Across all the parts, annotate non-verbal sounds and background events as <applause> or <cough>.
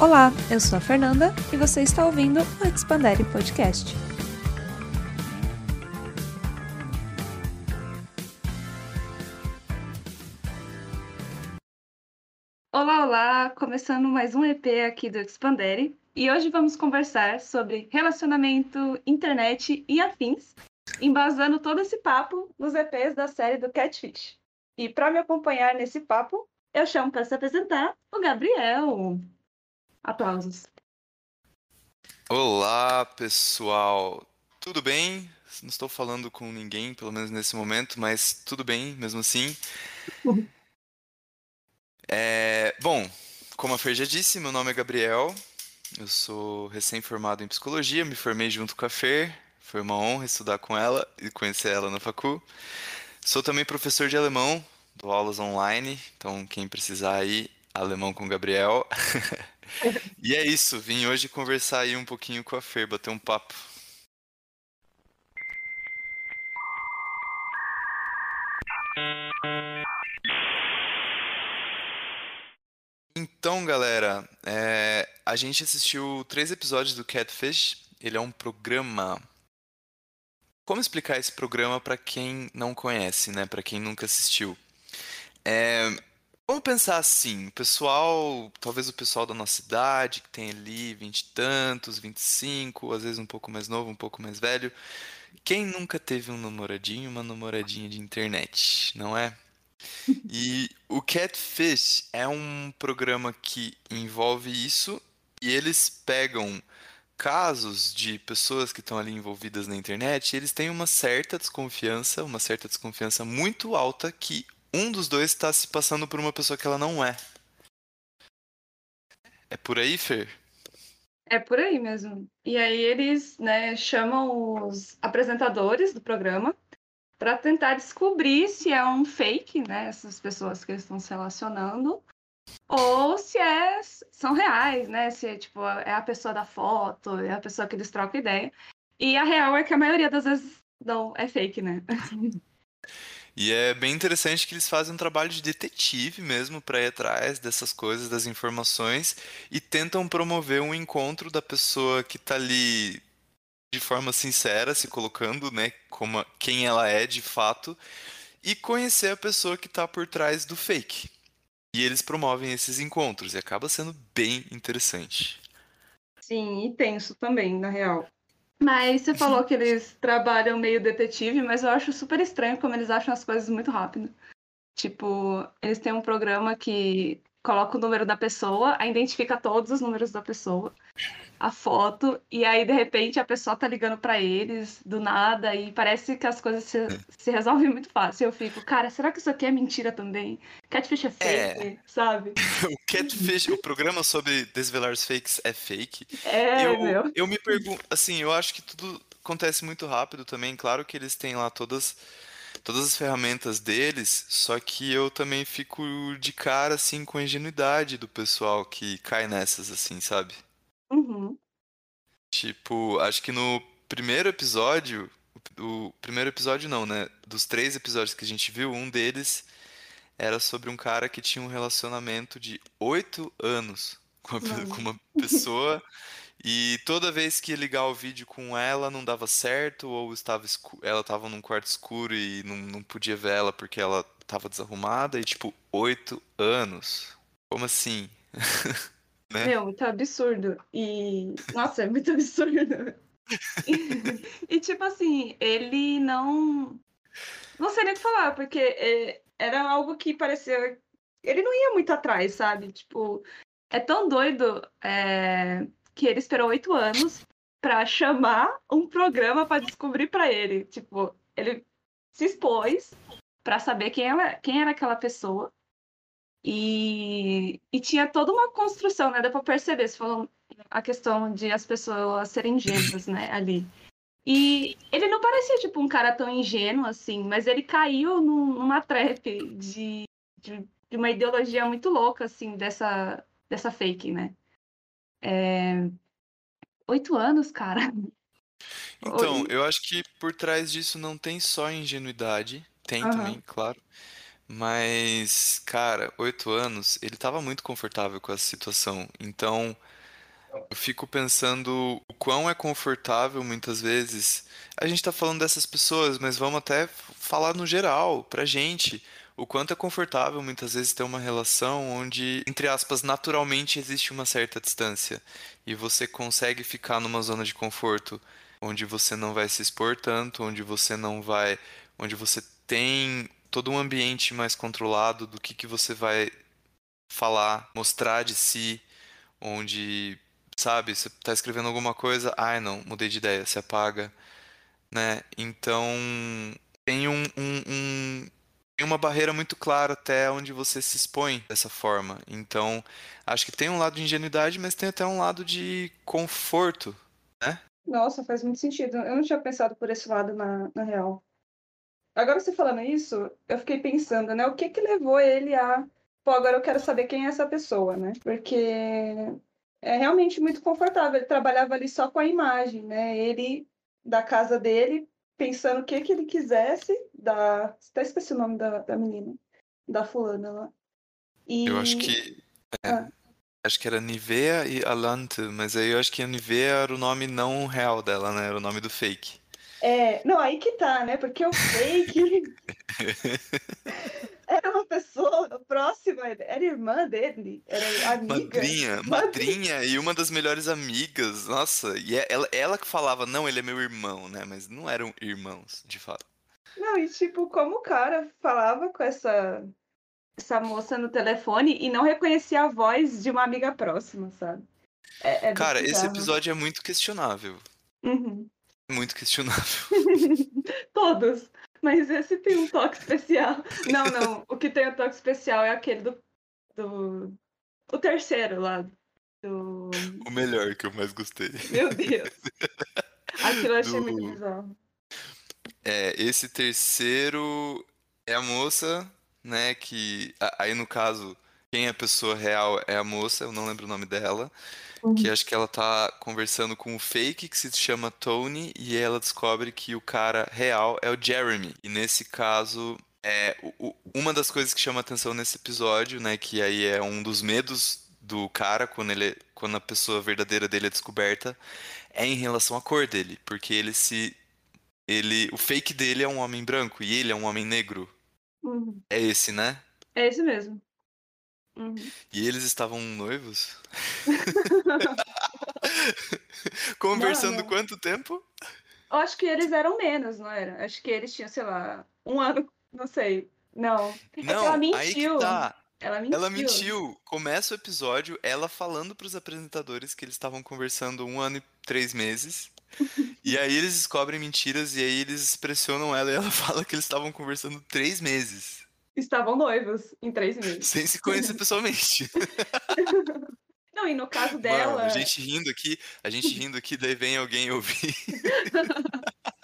Olá, eu sou a Fernanda e você está ouvindo o Expandere Podcast. Olá, olá! Começando mais um EP aqui do Expandere e hoje vamos conversar sobre relacionamento, internet e afins, embasando todo esse papo nos EPs da série do Catfish. E para me acompanhar nesse papo, eu chamo para se apresentar o Gabriel. Aplausos. Olá, pessoal. Tudo bem? Não estou falando com ninguém, pelo menos nesse momento, mas tudo bem, mesmo assim. <laughs> É, bom, como a Fer já disse, meu nome é Gabriel. Eu sou recém-formado em psicologia, me formei junto com a Fer. Foi uma honra estudar com ela e conhecer ela na facu. Sou também professor de alemão, aulas online, então quem precisar aí, alemão com Gabriel. <laughs> e é isso, vim hoje conversar aí um pouquinho com a Fer, bater um papo. Então, galera, é, a gente assistiu três episódios do Catfish. Ele é um programa. Como explicar esse programa para quem não conhece, né? Para quem nunca assistiu? É, Vamos pensar assim, o pessoal, talvez o pessoal da nossa idade, que tem ali vinte e tantos, 25, às vezes um pouco mais novo, um pouco mais velho. Quem nunca teve um namoradinho, uma namoradinha de internet, não é? <laughs> E o Catfish é um programa que envolve isso e eles pegam casos de pessoas que estão ali envolvidas na internet, e eles têm uma certa desconfiança, uma certa desconfiança muito alta que um dos dois está se passando por uma pessoa que ela não é. É por aí, Fer? É por aí mesmo. E aí eles né, chamam os apresentadores do programa para tentar descobrir se é um fake, né? Essas pessoas que eles estão se relacionando, ou se é, são reais, né? Se é tipo é a pessoa da foto, é a pessoa que eles trocam ideia. E a real é que a maioria das vezes não é fake, né? <laughs> E é bem interessante que eles fazem um trabalho de detetive mesmo para ir atrás dessas coisas, das informações, e tentam promover um encontro da pessoa que está ali de forma sincera, se colocando, né, como quem ela é de fato, e conhecer a pessoa que está por trás do fake. E eles promovem esses encontros e acaba sendo bem interessante. Sim, e tenso também, na real. Mas você falou que eles trabalham meio detetive, mas eu acho super estranho como eles acham as coisas muito rápido. Tipo, eles têm um programa que coloca o número da pessoa, aí identifica todos os números da pessoa, a foto, e aí de repente a pessoa tá ligando para eles do nada e parece que as coisas se, se resolvem muito fácil. Eu fico, cara, será que isso aqui é mentira também? Catfish é fake, é... sabe? <laughs> o Catfish, o programa sobre desvelar os fakes é fake. É, eu, meu. eu me pergunto, assim, eu acho que tudo acontece muito rápido também. Claro que eles têm lá todas todas as ferramentas deles, só que eu também fico de cara assim com a ingenuidade do pessoal que cai nessas assim, sabe? Tipo, acho que no primeiro episódio, o primeiro episódio não, né? Dos três episódios que a gente viu, um deles era sobre um cara que tinha um relacionamento de oito anos com uma, com uma pessoa e toda vez que ia ligar o vídeo com ela não dava certo, ou estava ela estava num quarto escuro e não, não podia ver ela porque ela estava desarrumada, e tipo, oito anos. Como assim? <laughs> né? Meu, muito absurdo. E. Nossa, é muito <laughs> absurdo. e, e, tipo assim, ele não. Não sei nem o que falar, porque é, era algo que parecia. Ele não ia muito atrás, sabe? Tipo, é tão doido. É que ele esperou oito anos para chamar um programa para descobrir para ele. Tipo, ele se expôs para saber quem, ela, quem era aquela pessoa. E, e tinha toda uma construção, né? Deu pra perceber, se falou a questão de as pessoas serem ingênuas, né, ali. E ele não parecia, tipo, um cara tão ingênuo, assim, mas ele caiu num, numa trap de, de, de, uma ideologia muito louca, assim, dessa, dessa fake, né? É... Oito anos, cara. Então, eu acho que por trás disso não tem só ingenuidade, tem uhum. também, claro. Mas, cara, oito anos, ele tava muito confortável com essa situação. Então, eu fico pensando o quão é confortável muitas vezes. A gente tá falando dessas pessoas, mas vamos até falar no geral, pra gente. O quanto é confortável muitas vezes ter uma relação onde, entre aspas, naturalmente existe uma certa distância. E você consegue ficar numa zona de conforto onde você não vai se expor tanto, onde você não vai. onde você tem todo um ambiente mais controlado do que, que você vai falar, mostrar de si, onde, sabe, você está escrevendo alguma coisa, ai não, mudei de ideia, se apaga, né? Então tem um, um, um uma barreira muito clara até onde você se expõe dessa forma. Então, acho que tem um lado de ingenuidade, mas tem até um lado de conforto, né? Nossa, faz muito sentido. Eu não tinha pensado por esse lado na, na real. Agora você falando isso, eu fiquei pensando, né? O que que levou ele a. Pô, agora eu quero saber quem é essa pessoa, né? Porque é realmente muito confortável. Ele trabalhava ali só com a imagem, né? Ele, da casa dele, pensando o que que ele quisesse, da. Até esqueci o nome da, da menina, da fulana lá. E... Eu acho que. É, ah. Acho que era Nivea e Alante, mas aí eu acho que a Nivea era o nome não real dela, né? Era o nome do fake. É, não, aí que tá, né? Porque o fake <laughs> era uma pessoa próxima, era irmã dele, era amiga. Madrinha, madrinha e uma das melhores amigas. Nossa, e é ela, ela que falava, não, ele é meu irmão, né? Mas não eram irmãos, de fato. Não, e tipo, como o cara falava com essa, essa moça no telefone e não reconhecia a voz de uma amiga próxima, sabe? É, é cara, esse episódio é muito questionável. Muito questionável. <laughs> Todos. Mas esse tem um toque especial. Não, não. O que tem um toque especial é aquele do. do... O terceiro lá. Do... O melhor que eu mais gostei. Meu Deus. <laughs> Aquilo eu achei do... muito bizarro. É, esse terceiro é a moça, né? Que. Aí no caso, quem é a pessoa real é a moça, eu não lembro o nome dela. Uhum. Que acho que ela tá conversando com o fake que se chama Tony e ela descobre que o cara real é o Jeremy. E nesse caso, é o, uma das coisas que chama atenção nesse episódio, né, que aí é um dos medos do cara quando ele quando a pessoa verdadeira dele é descoberta, é em relação à cor dele, porque ele se ele o fake dele é um homem branco e ele é um homem negro. Uhum. É esse, né? É esse mesmo. Uhum. E eles estavam noivos? <laughs> Conversando não, não. quanto tempo? Eu acho que eles eram menos, não era? Acho que eles tinham, sei lá, um ano, não sei. Não. É não, ela mentiu. Tá. Ela mentiu. Ela mentiu. Começa o episódio ela falando para os apresentadores que eles estavam conversando um ano e três meses. e aí eles descobrem mentiras e aí eles pressionam ela e ela <laughs> fala que eles estavam conversando três meses estavam noivos em três meses. Sem se conhecer pessoalmente. <laughs> Não, e no caso dela. Mano, a gente rindo aqui, a gente rindo aqui, daí vem alguém ouvir. <laughs>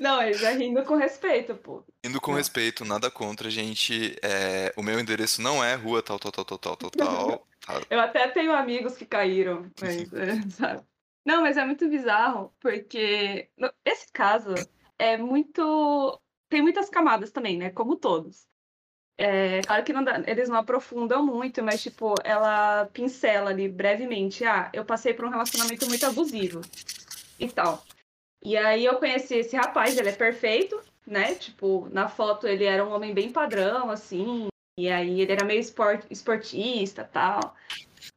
Não, ele já rindo com respeito, pô. Rindo com Não. respeito, nada contra, gente. É, o meu endereço não é rua tal, tal, tal, tal, tal, tal, tal. Eu até tenho amigos que caíram, <laughs> mas, é, sabe? Não, mas é muito bizarro, porque esse caso é muito tem muitas camadas também, né? Como todos. É, claro que não dá, eles não aprofundam muito, mas, tipo, ela pincela ali brevemente. Ah, eu passei por um relacionamento muito abusivo e tal. E aí eu conheci esse rapaz, ele é perfeito, né? Tipo, na foto ele era um homem bem padrão, assim. E aí ele era meio esport, esportista tal.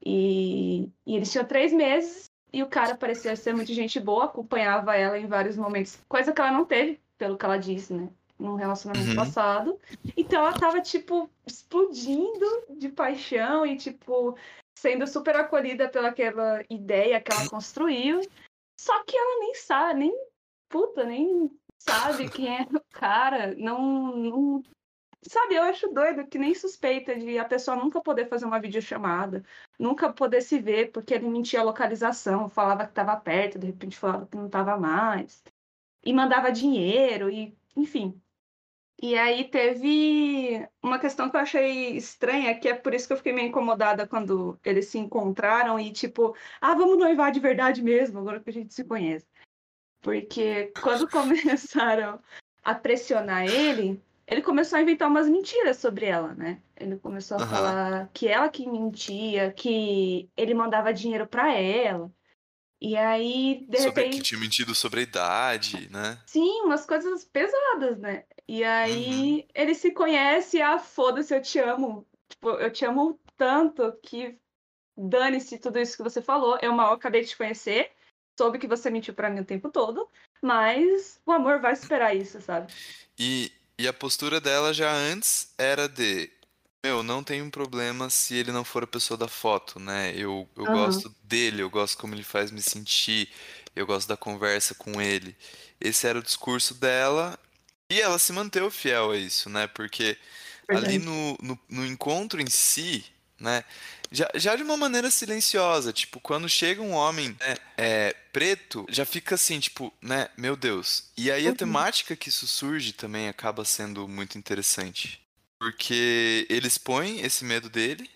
E, e eles tinham três meses e o cara parecia ser muito gente boa, acompanhava ela em vários momentos, coisa que ela não teve, pelo que ela disse, né? Num relacionamento uhum. passado. Então ela tava, tipo, explodindo de paixão e, tipo, sendo super acolhida pelaquela ideia que ela construiu. Só que ela nem sabe, nem puta, nem sabe <laughs> quem é o cara. Não, não. Sabe, eu acho doido que nem suspeita de a pessoa nunca poder fazer uma videochamada, nunca poder se ver, porque ele mentia a localização, falava que estava perto, de repente falava que não estava mais. E mandava dinheiro, e enfim. E aí teve uma questão que eu achei estranha, que é por isso que eu fiquei meio incomodada quando eles se encontraram e tipo, ah, vamos noivar de verdade mesmo, agora que a gente se conhece. Porque quando <laughs> começaram a pressionar ele, ele começou a inventar umas mentiras sobre ela, né? Ele começou a uhum. falar que ela que mentia, que ele mandava dinheiro para ela. E aí, de sobre repente. que tinha mentido sobre a idade, né? Sim, umas coisas pesadas, né? E aí uhum. ele se conhece, ah, foda-se, eu te amo. Tipo, eu te amo tanto que dane-se tudo isso que você falou. Eu mal acabei de te conhecer, soube que você mentiu para mim o tempo todo, mas o amor vai superar isso, sabe? E, e a postura dela já antes era de meu, não tem um problema se ele não for a pessoa da foto, né? Eu, eu uhum. gosto dele, eu gosto como ele faz me sentir, eu gosto da conversa com ele. Esse era o discurso dela e ela se manteve fiel a isso, né? Porque Verdade. ali no, no, no, encontro em si, né? Já, já de uma maneira silenciosa, tipo, quando chega um homem né, é, preto, já fica assim, tipo, né? Meu Deus. E aí a uhum. temática que isso surge também acaba sendo muito interessante. Porque ele expõe esse medo dele,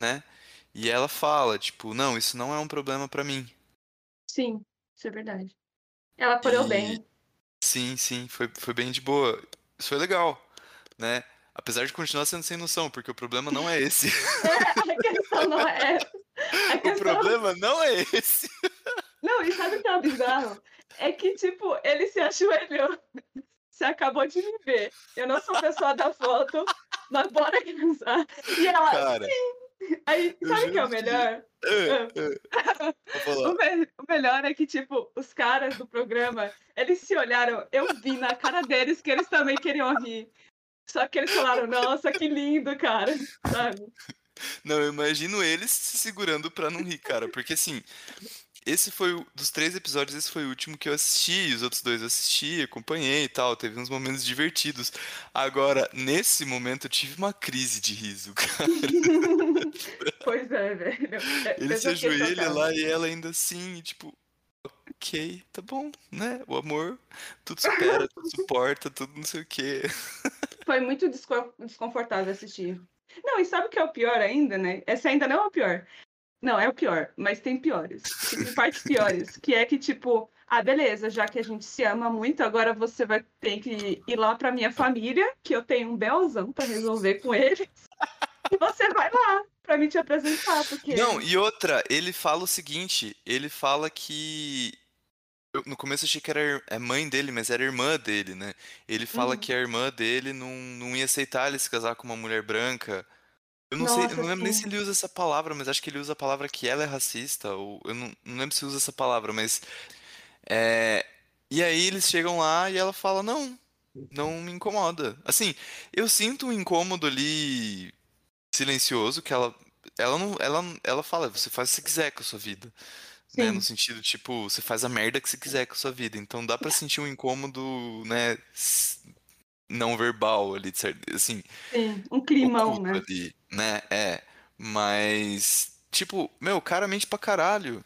né? E ela fala, tipo, não, isso não é um problema para mim. Sim, isso é verdade. Ela apoiou e... bem. Sim, sim, foi, foi bem de boa. Isso foi legal, né? Apesar de continuar sendo sem noção, porque o problema não é esse. É, <laughs> a questão não é Questão... O problema não é esse. Não, e sabe o que é bizarro? É que, tipo, ele se ajoelhou. <laughs> Você acabou de me ver. Eu não sou pessoa da foto, mas bora casar. E ela, Cara, sim. Aí, sabe o que é o melhor? É, é. o, me o melhor é que, tipo, os caras do programa, eles se olharam, eu vi na cara deles que eles também queriam rir. Só que eles falaram, nossa, que lindo, cara, sabe? Não, eu imagino eles se segurando pra não rir, cara. Porque assim, esse foi o, dos três episódios, esse foi o último que eu assisti. Os outros dois eu assisti, acompanhei e tal. Teve uns momentos divertidos. Agora, nesse momento, eu tive uma crise de riso, cara. <laughs> pois é, velho. Ele se ajoelha lá e ela ainda assim, tipo, ok, tá bom, né? O amor, tudo supera, tudo suporta, tudo não sei o quê. <laughs> Foi muito desconfortável assistir. Não, e sabe o que é o pior ainda, né? Essa ainda não é o pior. Não, é o pior, mas tem piores. Tem partes piores. Que é que, tipo, ah, beleza, já que a gente se ama muito, agora você vai ter que ir lá pra minha família, que eu tenho um belzão pra resolver com eles. E você vai lá pra me te apresentar, porque. Não, e outra, ele fala o seguinte: ele fala que eu, no começo achei que era é mãe dele, mas era irmã dele, né? Ele fala uhum. que a irmã dele não, não ia aceitar ele se casar com uma mulher branca. Eu não Nossa, sei, eu não lembro sim. nem se ele usa essa palavra, mas acho que ele usa a palavra que ela é racista, ou eu não, não lembro se usa essa palavra, mas. É, e aí eles chegam lá e ela fala, não, não me incomoda. Assim, eu sinto um incômodo ali silencioso que ela. Ela não. Ela, ela fala, você faz o que você quiser com a sua vida. Né? No sentido, tipo, você faz a merda que você quiser com a sua vida. Então dá pra <laughs> sentir um incômodo, né? Não verbal ali, assim. Sim, um climão, né? Ali, né? É. Mas, tipo, meu, cara mente pra caralho.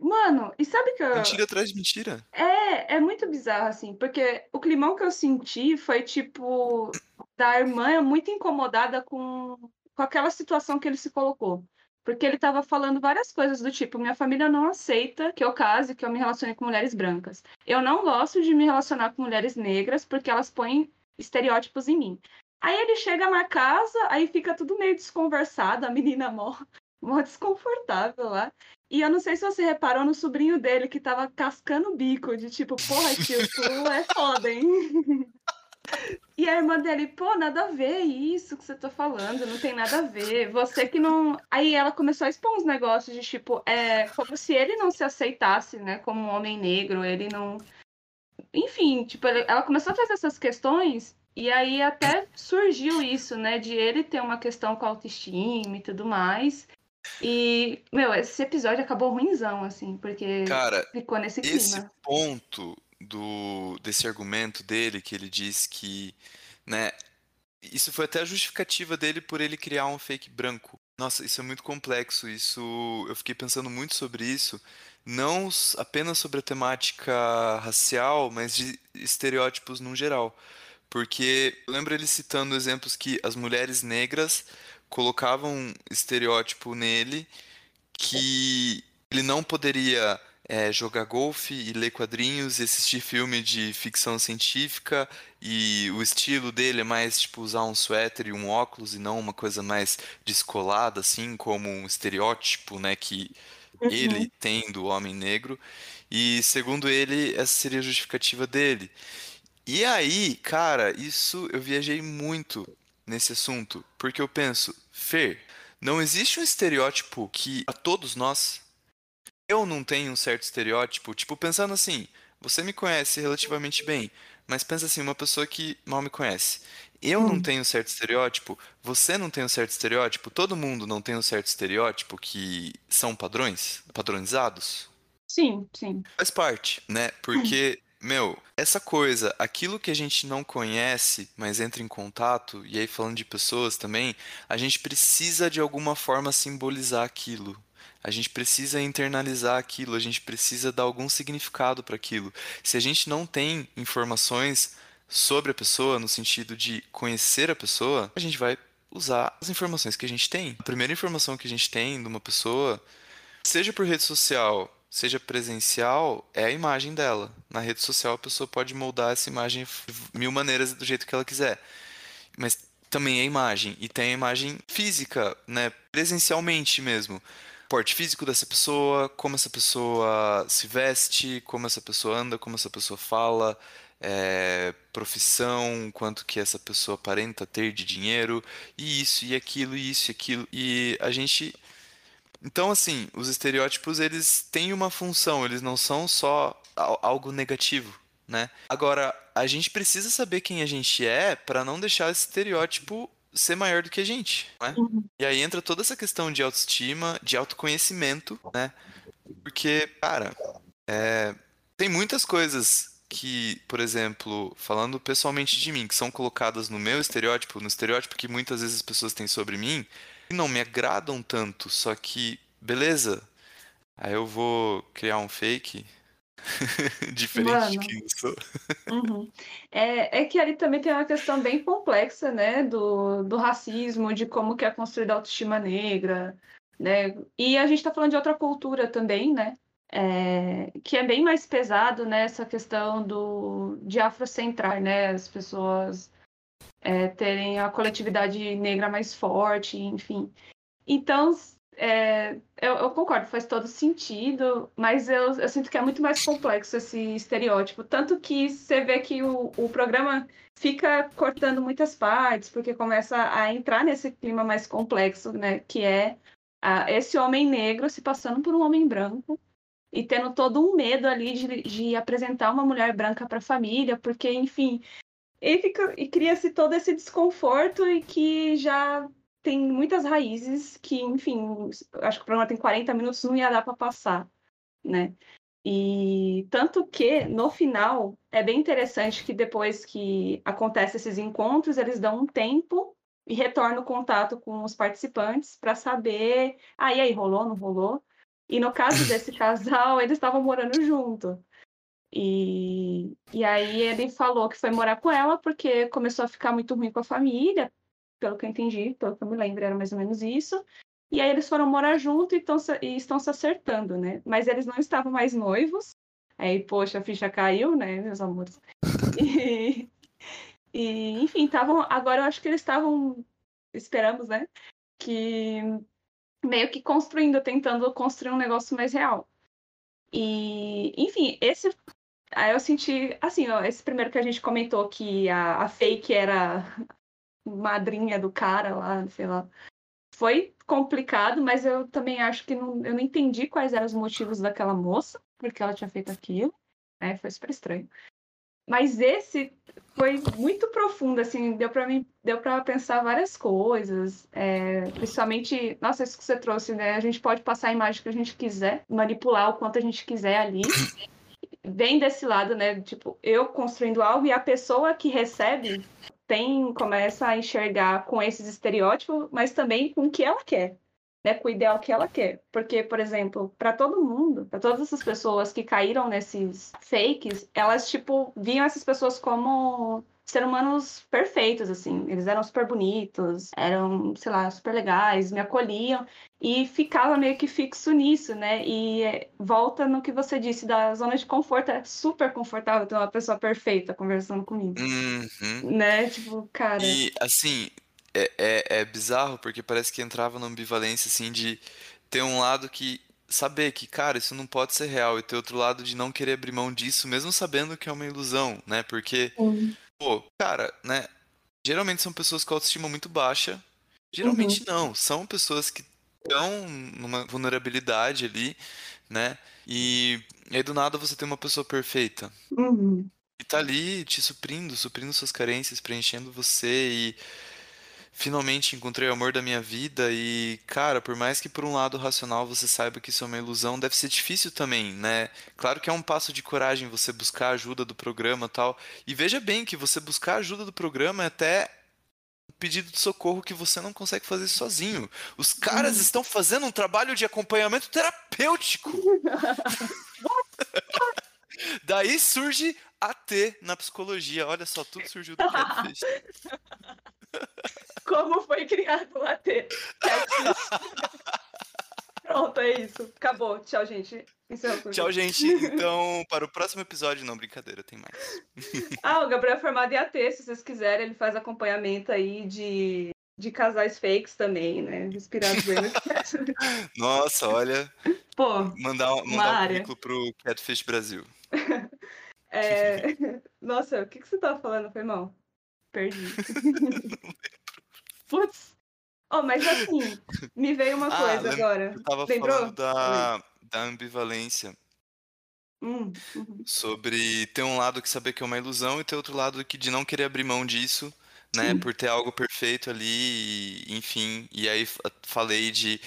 Mano, e sabe que eu. Mentira atrás de mentira. É, é muito bizarro, assim, porque o climão que eu senti foi, tipo, da irmã muito incomodada com, com aquela situação que ele se colocou. Porque ele estava falando várias coisas do tipo: minha família não aceita que eu case, que eu me relacione com mulheres brancas. Eu não gosto de me relacionar com mulheres negras porque elas põem estereótipos em mim. Aí ele chega na casa, aí fica tudo meio desconversado, a menina mó, <laughs> mó desconfortável lá. E eu não sei se você reparou no sobrinho dele que tava cascando o bico, de tipo, porra, tio, tu é foda, hein? <laughs> E a irmã dele, pô, nada a ver isso que você tá falando, não tem nada a ver. Você que não. Aí ela começou a expor uns negócios de tipo, é como se ele não se aceitasse, né, como um homem negro, ele não. Enfim, tipo, ela começou a fazer essas questões e aí até surgiu isso, né, de ele ter uma questão com autoestima e tudo mais. E, meu, esse episódio acabou ruimzão, assim, porque Cara, ficou nesse clima. Esse ponto do desse argumento dele que ele diz que, né, isso foi até a justificativa dele por ele criar um fake branco. Nossa, isso é muito complexo. Isso eu fiquei pensando muito sobre isso, não apenas sobre a temática racial, mas de estereótipos no geral. Porque eu lembro ele citando exemplos que as mulheres negras colocavam um estereótipo nele que ele não poderia é, jogar golfe e ler quadrinhos e assistir filme de ficção científica e o estilo dele é mais tipo usar um suéter e um óculos e não uma coisa mais descolada assim como um estereótipo, né, que uhum. ele tem do homem negro. E segundo ele, essa seria a justificativa dele. E aí, cara, isso eu viajei muito nesse assunto, porque eu penso, Fer, não existe um estereótipo que a todos nós eu não tenho um certo estereótipo, tipo, pensando assim, você me conhece relativamente bem, mas pensa assim, uma pessoa que mal me conhece. Eu hum. não tenho um certo estereótipo, você não tem um certo estereótipo, todo mundo não tem um certo estereótipo que são padrões, padronizados? Sim, sim. Faz parte, né? Porque, meu, essa coisa, aquilo que a gente não conhece, mas entra em contato, e aí falando de pessoas também, a gente precisa de alguma forma simbolizar aquilo, a gente precisa internalizar aquilo, a gente precisa dar algum significado para aquilo. Se a gente não tem informações sobre a pessoa, no sentido de conhecer a pessoa, a gente vai usar as informações que a gente tem. A primeira informação que a gente tem de uma pessoa, seja por rede social, seja presencial, é a imagem dela. Na rede social a pessoa pode moldar essa imagem de mil maneiras do jeito que ela quiser. Mas também é imagem. E tem a imagem física, né? Presencialmente mesmo porte físico dessa pessoa, como essa pessoa se veste, como essa pessoa anda, como essa pessoa fala, é, profissão, quanto que essa pessoa aparenta ter de dinheiro, e isso, e aquilo, e isso, e aquilo. E a gente. Então, assim, os estereótipos, eles têm uma função, eles não são só algo negativo, né? Agora, a gente precisa saber quem a gente é para não deixar esse estereótipo ser maior do que a gente, né? Uhum. E aí entra toda essa questão de autoestima, de autoconhecimento, né? Porque, cara, é, tem muitas coisas que, por exemplo, falando pessoalmente de mim, que são colocadas no meu estereótipo, no estereótipo que muitas vezes as pessoas têm sobre mim, não me agradam tanto, só que, beleza, aí eu vou criar um fake <laughs> Diferente Mano. de quem eu sou. Uhum. É, é que ali também tem uma questão bem complexa, né? Do, do racismo, de como que é construída a autoestima negra, né? E a gente está falando de outra cultura também, né? É, que é bem mais pesado nessa né, questão do, de afrocentrar, né? As pessoas é, terem a coletividade negra mais forte, enfim. Então, é, eu, eu, concordo, faz todo sentido, mas eu, eu, sinto que é muito mais complexo esse estereótipo. Tanto que você vê que o, o programa fica cortando muitas partes, porque começa a entrar nesse clima mais complexo, né? Que é a, esse homem negro se passando por um homem branco e tendo todo um medo ali de, de apresentar uma mulher branca para a família, porque, enfim, e, fica, e cria-se todo esse desconforto e que já tem muitas raízes que, enfim, acho que o programa tem 40 minutos, não ia dar para passar, né? E tanto que, no final, é bem interessante que depois que acontecem esses encontros, eles dão um tempo e retornam o contato com os participantes para saber, ah, e aí, rolou, não rolou? E no caso desse <coughs> casal, eles estavam morando junto. E, e aí ele falou que foi morar com ela porque começou a ficar muito ruim com a família, pelo que eu entendi, pelo que eu me lembro, era mais ou menos isso. E aí eles foram morar junto e, tão, e estão se acertando, né? Mas eles não estavam mais noivos. Aí, poxa, a ficha caiu, né, meus amores? <laughs> E, e enfim, estavam. Agora eu acho que eles estavam. Esperamos, né? Que meio que construindo, tentando construir um negócio mais real. E, enfim, esse. Aí eu senti, assim, ó, esse primeiro que a gente comentou que a, a fake era madrinha do cara lá, sei lá. Foi complicado, mas eu também acho que não, eu não entendi quais eram os motivos daquela moça, porque ela tinha feito aquilo. Né? Foi super estranho. Mas esse foi muito profundo, assim, deu para mim, deu para pensar várias coisas, é, principalmente, nossa, isso que você trouxe, né? A gente pode passar a imagem que a gente quiser, manipular o quanto a gente quiser ali. Vem desse lado, né? Tipo, eu construindo algo e a pessoa que recebe tem começa a enxergar com esses estereótipos, mas também com o que ela quer, né, com o ideal que ela quer. Porque, por exemplo, para todo mundo, para todas essas pessoas que caíram nesses fakes, elas tipo viam essas pessoas como ser humanos perfeitos, assim. Eles eram super bonitos, eram, sei lá, super legais, me acolhiam e ficava meio que fixo nisso, né? E é, volta no que você disse da zona de conforto, é super confortável ter uma pessoa perfeita conversando comigo. Uhum. Né? Tipo, cara. E assim, é, é, é bizarro porque parece que entrava numa ambivalência assim de ter um lado que saber que, cara, isso não pode ser real e ter outro lado de não querer abrir mão disso, mesmo sabendo que é uma ilusão, né? Porque Sim. Pô, cara, né? Geralmente são pessoas com autoestima muito baixa. Geralmente Uhum. não. São pessoas que estão numa vulnerabilidade ali, né? E, aí do nada você tem uma pessoa perfeita. Uhum. E tá ali te suprindo, suprindo suas carências, preenchendo você e finalmente encontrei o amor da minha vida e, cara, por mais que por um lado racional você saiba que isso é uma ilusão, deve ser difícil também, né? Claro que é um passo de coragem você buscar a ajuda do programa e tal. E veja bem que você buscar a ajuda do programa é até um pedido de socorro que você não consegue fazer sozinho. Os caras Uhum. estão fazendo um trabalho de acompanhamento terapêutico. <laughs> Daí surge AT na psicologia. Olha só, tudo surgiu do Catfish. <laughs> Como foi criado o AT? Catfish. Pronto, é isso. Acabou. Tchau, gente. Tudo. Tchau, gente. <laughs> Então, para o próximo episódio, não, brincadeira, tem mais. Ah, o Gabriel é formado em AT, se vocês quiserem, ele faz acompanhamento aí de, de casais fakes também, né? Inspirados no <laughs> Nossa, olha, Pô, mandar, mandar um currículo pro Catfish Brasil. <laughs> é... Nossa, o que, que você tava falando, foi mal? Perdi. Putz. Oh, mas assim, me veio uma <laughs> Ah, coisa lem- agora. Eu tava Lembrou? falando da, da ambivalência, Hum, uhum. sobre ter um lado que saber que é uma ilusão e ter outro lado que de não querer abrir mão disso, né, Sim. por ter algo perfeito ali, e, enfim. E aí fa- falei de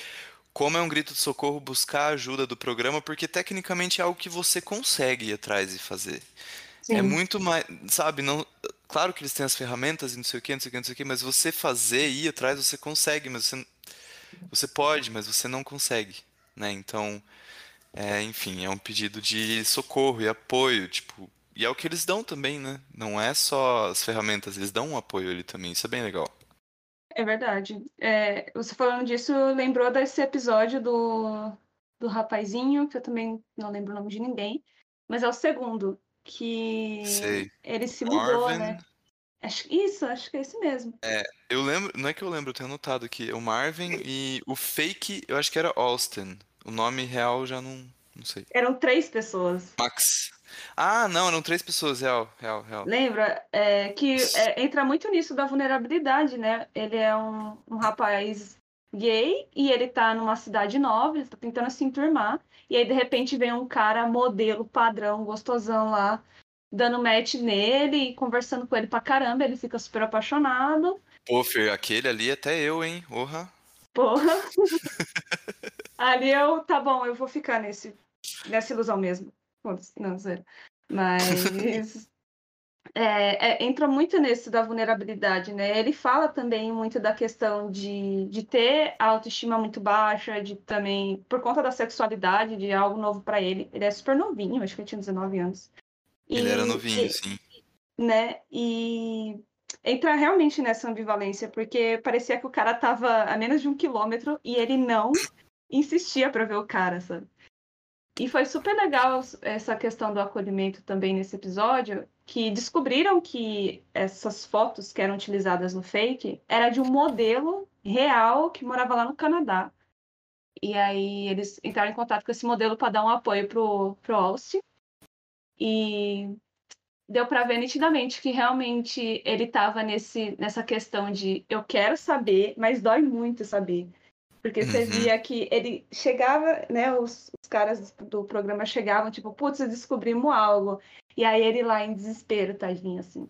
como é um grito de socorro buscar a ajuda do programa, porque tecnicamente é algo que você consegue ir atrás e fazer. Sim. É muito mais, sabe, não, claro que eles têm as ferramentas e não sei o que, não sei o que, não sei o que, mas você fazer, ir atrás, você consegue, mas você, você pode, mas você não consegue, né? Então, é, enfim, é um pedido de socorro e apoio, tipo, e é o que eles dão também, né? Não é só as ferramentas, eles dão um apoio ali também, isso é bem legal. É verdade. É, você falando disso, lembrou desse episódio do, do rapazinho, que eu também não lembro o nome de ninguém, mas é o segundo, que Sei. ele se mudou, Marvin, né? Acho, isso, acho que é esse mesmo. eu lembro, não é que eu lembro, eu tenho anotado aqui, o Marvin e o fake, eu acho que era Austin. O nome real já não, não sei. Eram três pessoas. Max. Ah, não, eram três pessoas, real, real, real. Lembra? É, que é, entra muito nisso da vulnerabilidade, né? Ele é um, um rapaz gay e ele tá numa cidade nova, ele tá tentando se enturmar. E aí, de repente, vem um cara modelo, padrão, gostosão lá, dando match nele e conversando com ele pra caramba. Ele fica super apaixonado. Pô, Fer, aquele ali até eu, hein? Porra. Porra. <laughs> Ali eu, tá bom, eu vou ficar nesse, nessa ilusão mesmo. Não, zero. Mas <laughs> é, é, entra muito nesse da vulnerabilidade, né? Ele fala também muito da questão de, de ter a autoestima muito baixa, de também, por conta da sexualidade, de algo novo pra ele. Ele é super novinho, acho que ele tinha 19 anos. Ele E- era novinho, e- sim. né? E entra realmente nessa ambivalência, porque parecia que o cara tava a menos de um quilômetro e ele não insistia pra ver o cara, sabe? E foi super legal essa questão do acolhimento também nesse episódio, que descobriram que essas fotos que eram utilizadas no fake era de um modelo real que morava lá no Canadá. E aí eles entraram em contato com esse modelo para dar um apoio pro, pro Austin. E deu para ver nitidamente que realmente ele estava nesse nessa questão de eu quero saber, mas dói muito saber. Porque você Uhum. via que ele chegava, né? Os, os caras do programa chegavam, tipo, putz, descobrimos algo. E aí ele lá em desespero, tadinho, assim.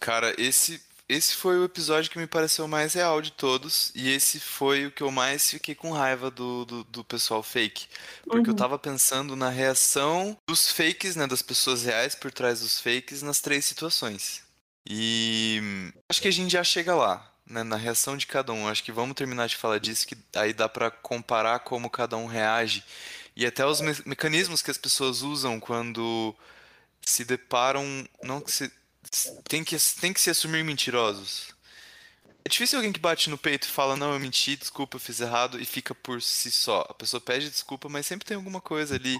Cara, esse, esse foi o episódio que me pareceu mais real de todos. E esse foi o que eu mais fiquei com raiva do, do, do pessoal fake. Porque eu Uhum. tava pensando na reação dos fakes, né? Das pessoas reais por trás dos fakes nas três situações. E acho que a gente já chega lá, né? Na reação de cada um. Acho que vamos terminar de falar disso, que aí dá pra comparar como cada um reage. E até os me- mecanismos que as pessoas usam quando se deparam, não que se tem que, tem que se assumir mentirosos. É difícil alguém que bate no peito e fala, não, eu menti, desculpa, eu fiz errado, e fica por si só. A pessoa pede desculpa, mas sempre tem alguma coisa ali.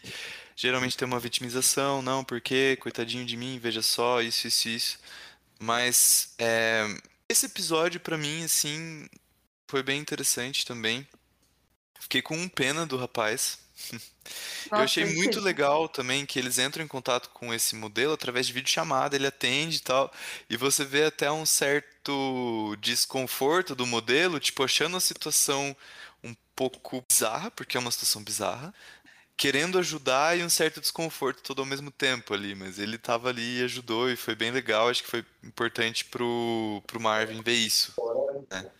Geralmente tem uma vitimização, não, porque, coitadinho de mim, veja só, isso, isso, isso. Mas é, esse episódio, para mim, assim, foi bem interessante também. Fiquei com pena do rapaz. Nossa, eu achei muito legal também que eles entram em contato com esse modelo através de videochamada, ele atende e tal, e você vê até um certo desconforto do modelo, tipo, achando a situação um pouco bizarra, porque é uma situação bizarra, querendo ajudar e um certo desconforto todo ao mesmo tempo ali, mas ele tava ali e ajudou e foi bem legal, acho que foi importante pro, pro Marvin ver isso, né?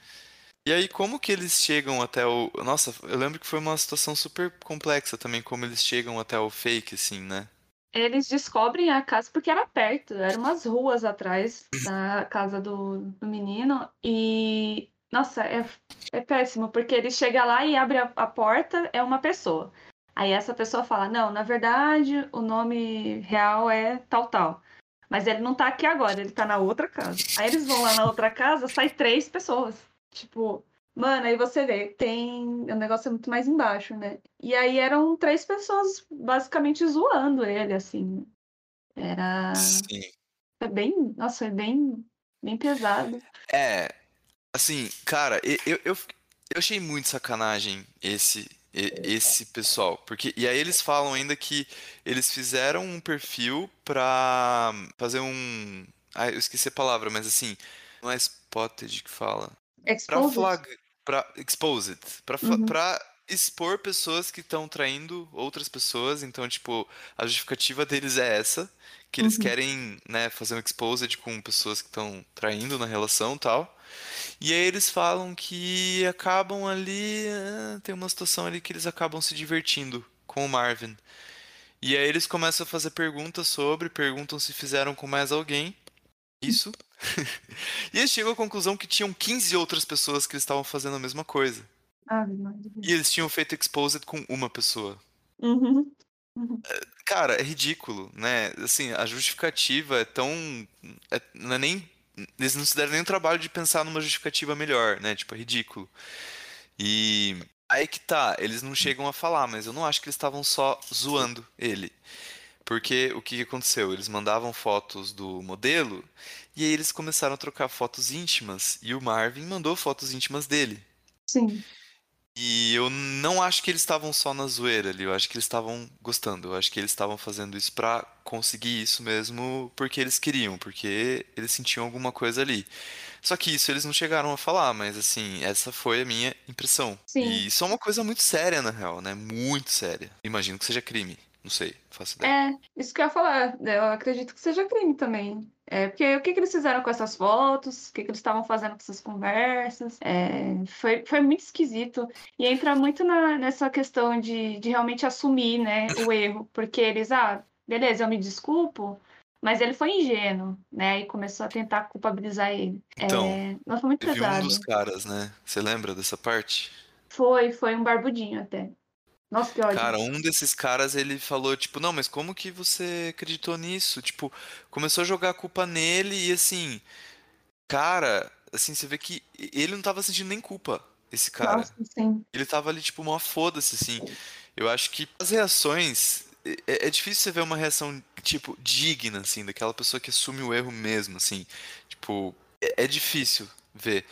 E aí, como que eles chegam até o. Nossa, eu lembro que foi uma situação super complexa também, como eles chegam até o fake, assim, né? Eles descobrem a casa porque era perto, eram umas ruas atrás da casa do, do menino. E. Nossa, é, é péssimo, porque ele chega lá e abre a, a porta, é uma pessoa. Aí essa pessoa fala: Não, na verdade, o nome real é tal, tal. Mas ele não tá aqui agora, ele tá na outra casa. Aí eles vão lá na outra casa, sai três pessoas. Tipo, mano, aí você vê, tem. O negócio é muito mais embaixo, né? E aí eram três pessoas basicamente zoando ele, assim. Era. Sim. É bem. Nossa, é bem. Bem pesado. É. Assim, cara, eu, eu, eu achei muito sacanagem esse esse pessoal, porque e aí eles falam ainda que eles fizeram um perfil pra fazer um, ah, eu esqueci a palavra, mas assim, não é spotted que fala. Exposed. Pra flag... pra... Exposed. Pra, uhum. pra expor pessoas que estão traindo outras pessoas. Então, tipo, a justificativa deles é essa. Que eles uhum. querem, né, fazer um exposed com pessoas que estão traindo na relação tal. E aí eles falam que acabam ali. Eh, tem uma situação ali que eles acabam se divertindo com o Marvin. E aí eles começam a fazer perguntas sobre, perguntam se fizeram com mais alguém. Isso. <laughs> e eles chegam à conclusão que tinham 15 outras pessoas que estavam fazendo a mesma coisa. Ah, e eles tinham feito exposed com uma pessoa. Uhum. Uhum. Cara, é ridículo, né? Assim, a justificativa é tão. É, não é nem. Eles não se deram nem o trabalho de pensar numa justificativa melhor, né? Tipo, é ridículo. E aí que tá, eles não chegam a falar, mas eu não acho que eles estavam só zoando ele. Porque o que aconteceu? Eles mandavam fotos do modelo e aí eles começaram a trocar fotos íntimas e o Marvin mandou fotos íntimas dele. Sim. E eu não acho que eles estavam só na zoeira ali, eu acho que eles estavam gostando, eu acho que eles estavam fazendo isso pra conseguir isso mesmo porque eles queriam, porque eles sentiam alguma coisa ali. Só que isso eles não chegaram a falar, mas assim, essa foi a minha impressão. Sim. E isso é uma coisa muito séria, na real, né? Muito séria. Imagino que seja crime. Não sei, faço ideia. É, isso que eu ia falar. Eu acredito que seja crime também. É, porque o que, que eles fizeram com essas fotos? O que, que eles estavam fazendo com essas conversas? É, foi, foi muito esquisito. E entra muito na, nessa questão de, de realmente assumir né, o erro. Porque eles, ah, beleza, eu me desculpo, mas ele foi ingênuo, né? E começou a tentar culpabilizar ele. Então, é, mas foi muito pesado. um dos caras, né? Você lembra dessa parte? Foi, foi um barbudinho até. Nossa, que ódio. Cara, um desses caras, ele falou, tipo, não, mas como que você acreditou nisso? Tipo, começou a jogar a culpa nele e assim, cara, assim, você vê que ele não tava sentindo nem culpa, esse cara. Nossa, sim. Ele tava ali, tipo, uma foda-se, assim. Eu acho que as reações. É, é difícil você ver uma reação, tipo, digna, assim, daquela pessoa que assume o erro mesmo, assim. Tipo, é, é difícil ver.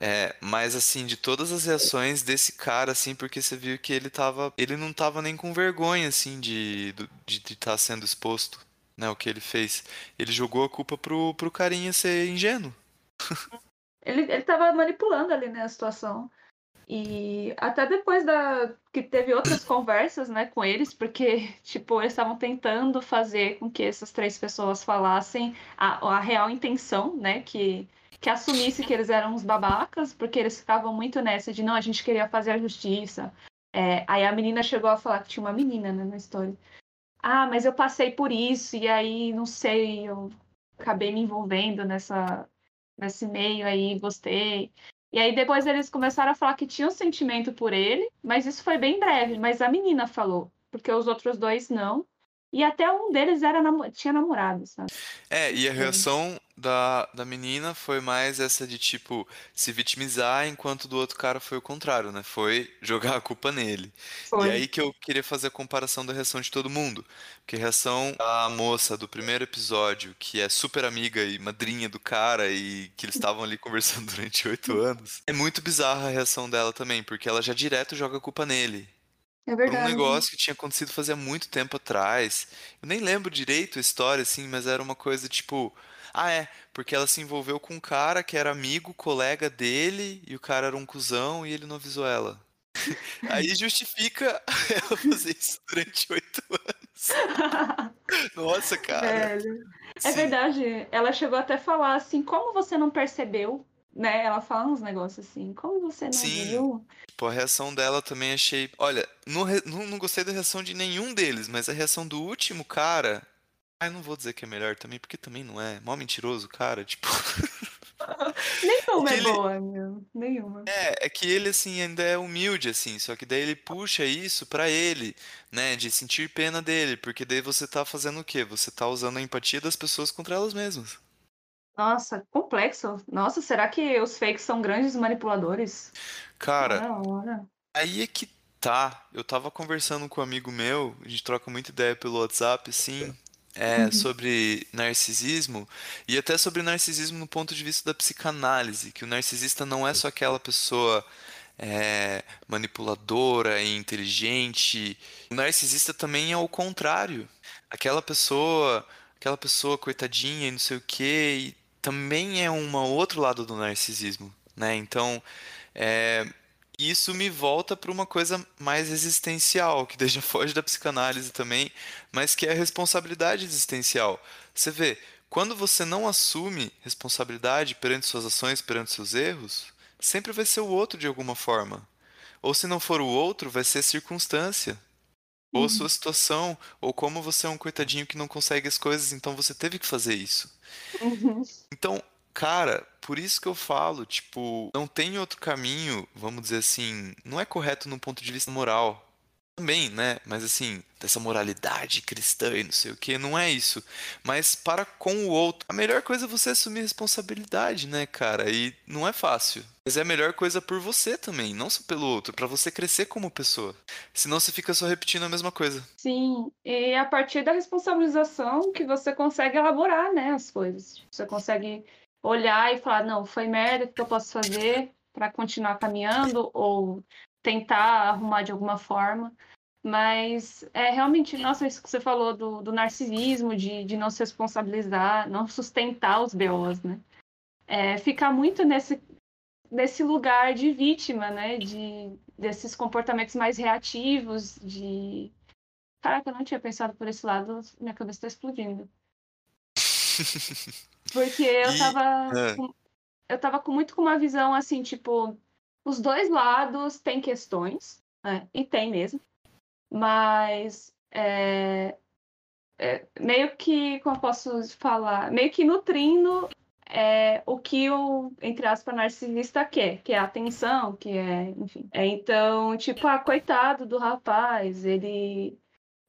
É, mas assim, de todas as reações desse cara, assim, porque você viu que ele tava. Ele não tava nem com vergonha, assim, de estar de, de tá sendo exposto, né? O que ele fez. Ele jogou a culpa pro, pro carinha ser ingênuo. <laughs> ele, ele tava manipulando ali, né, a situação. E até depois da que teve outras <coughs> conversas, né, com eles, porque tipo, eles estavam tentando fazer com que essas três pessoas falassem a, a real intenção, né, que que assumisse que eles eram uns babacas, porque eles ficavam muito nessa de não, a gente queria fazer a justiça. É, aí a menina chegou a falar que tinha uma menina né, na história. Ah, mas eu passei por isso, e aí, não sei, eu acabei me envolvendo nessa, nesse meio aí, gostei. E aí depois eles começaram a falar que tinham sentimento por ele, mas isso foi bem breve, mas a menina falou, porque os outros dois não. E até um deles era tinha namorado, sabe? É, e a reação da, da menina foi mais essa de, tipo, se vitimizar, enquanto do outro cara foi o contrário, né? Foi jogar a culpa nele. Foi. E aí que eu queria fazer a comparação da reação de todo mundo. Porque a reação da moça do primeiro episódio, que é super amiga e madrinha do cara, e que eles estavam ali conversando <laughs> durante oito anos, é muito bizarra a reação dela também, porque ela já direto joga a culpa nele. É verdade. Um negócio que tinha acontecido fazia muito tempo atrás. Eu nem lembro direito a história, assim, mas era uma coisa tipo. Ah, é, porque ela se envolveu com um cara que era amigo, colega dele, e o cara era um cuzão e ele não avisou ela. <laughs> Aí justifica <laughs> ela fazer isso durante oito anos. <laughs> Nossa, cara. Velho. É verdade. Ela chegou até a falar assim: como você não percebeu né? Ela fala uns negócios assim, como você não Sim. viu? Tipo, a reação dela também achei. Olha, não, não, não gostei da reação de nenhum deles, mas a reação do último cara. Ah, não vou dizer que é melhor também, porque também não é. Mó mentiroso, cara, tipo. <laughs> Nenhuma é ele... boa, meu. Nenhuma. É, é que ele, assim, ainda é humilde, assim, só que daí ele puxa isso pra ele, né, de sentir pena dele, porque daí você tá fazendo o quê? Você tá usando a empatia das pessoas contra elas mesmas. Nossa, complexo. Nossa, será que os fakes são grandes manipuladores? Cara, aí é que tá. Eu tava conversando com um amigo meu, a gente troca muita ideia pelo WhatsApp, sim, é, uhum. sobre narcisismo e até sobre narcisismo no ponto de vista da psicanálise, que o narcisista não é só aquela pessoa é, manipuladora e inteligente. O narcisista também é o contrário. Aquela pessoa, aquela pessoa coitadinha e não sei o quê, também é um outro lado do narcisismo, né? Então, é, isso me volta para uma coisa mais existencial, que deixa <laughs> foge da psicanálise também, mas que é a responsabilidade existencial. Você vê, quando você não assume responsabilidade perante suas ações, perante seus erros, sempre vai ser o outro de alguma forma. Ou se não for o outro, vai ser circunstância. Ou a sua uhum. situação, ou como você é um coitadinho que não consegue as coisas, então você teve que fazer isso. Uhum. Então, cara, por isso que eu falo, tipo, não tem outro caminho, vamos dizer assim, não é correto no ponto de vista moral. Também, né? Mas assim, dessa moralidade cristã e não sei o que, não é isso. Mas para com o outro, a melhor coisa é você assumir responsabilidade, né, cara? E não é fácil. Mas é a melhor coisa por você também, não só pelo outro, para você crescer como pessoa. Senão você fica só repetindo a mesma coisa. Sim, e a partir da responsabilização que você consegue elaborar, né, as coisas. Você consegue olhar e falar, não, foi merda, o que eu posso fazer para continuar caminhando ou tentar arrumar de alguma forma. Mas é realmente, nossa, isso que você falou do, do narcisismo, de, de não se responsabilizar, não sustentar os BOs, né? É, ficar muito nesse, nesse lugar de vítima, né? De, desses comportamentos mais reativos, de. Caraca, eu não tinha pensado por esse lado, minha cabeça está explodindo. <laughs> Porque eu e... tava. É. Com, eu tava com, muito com uma visão assim, tipo, os dois lados têm questões, né? e tem mesmo, mas é, é, meio que, como eu posso falar, meio que nutrindo é, o que o, entre aspas, narcisista quer, que é atenção, que é, enfim. É, então, tipo, ah, coitado do rapaz, ele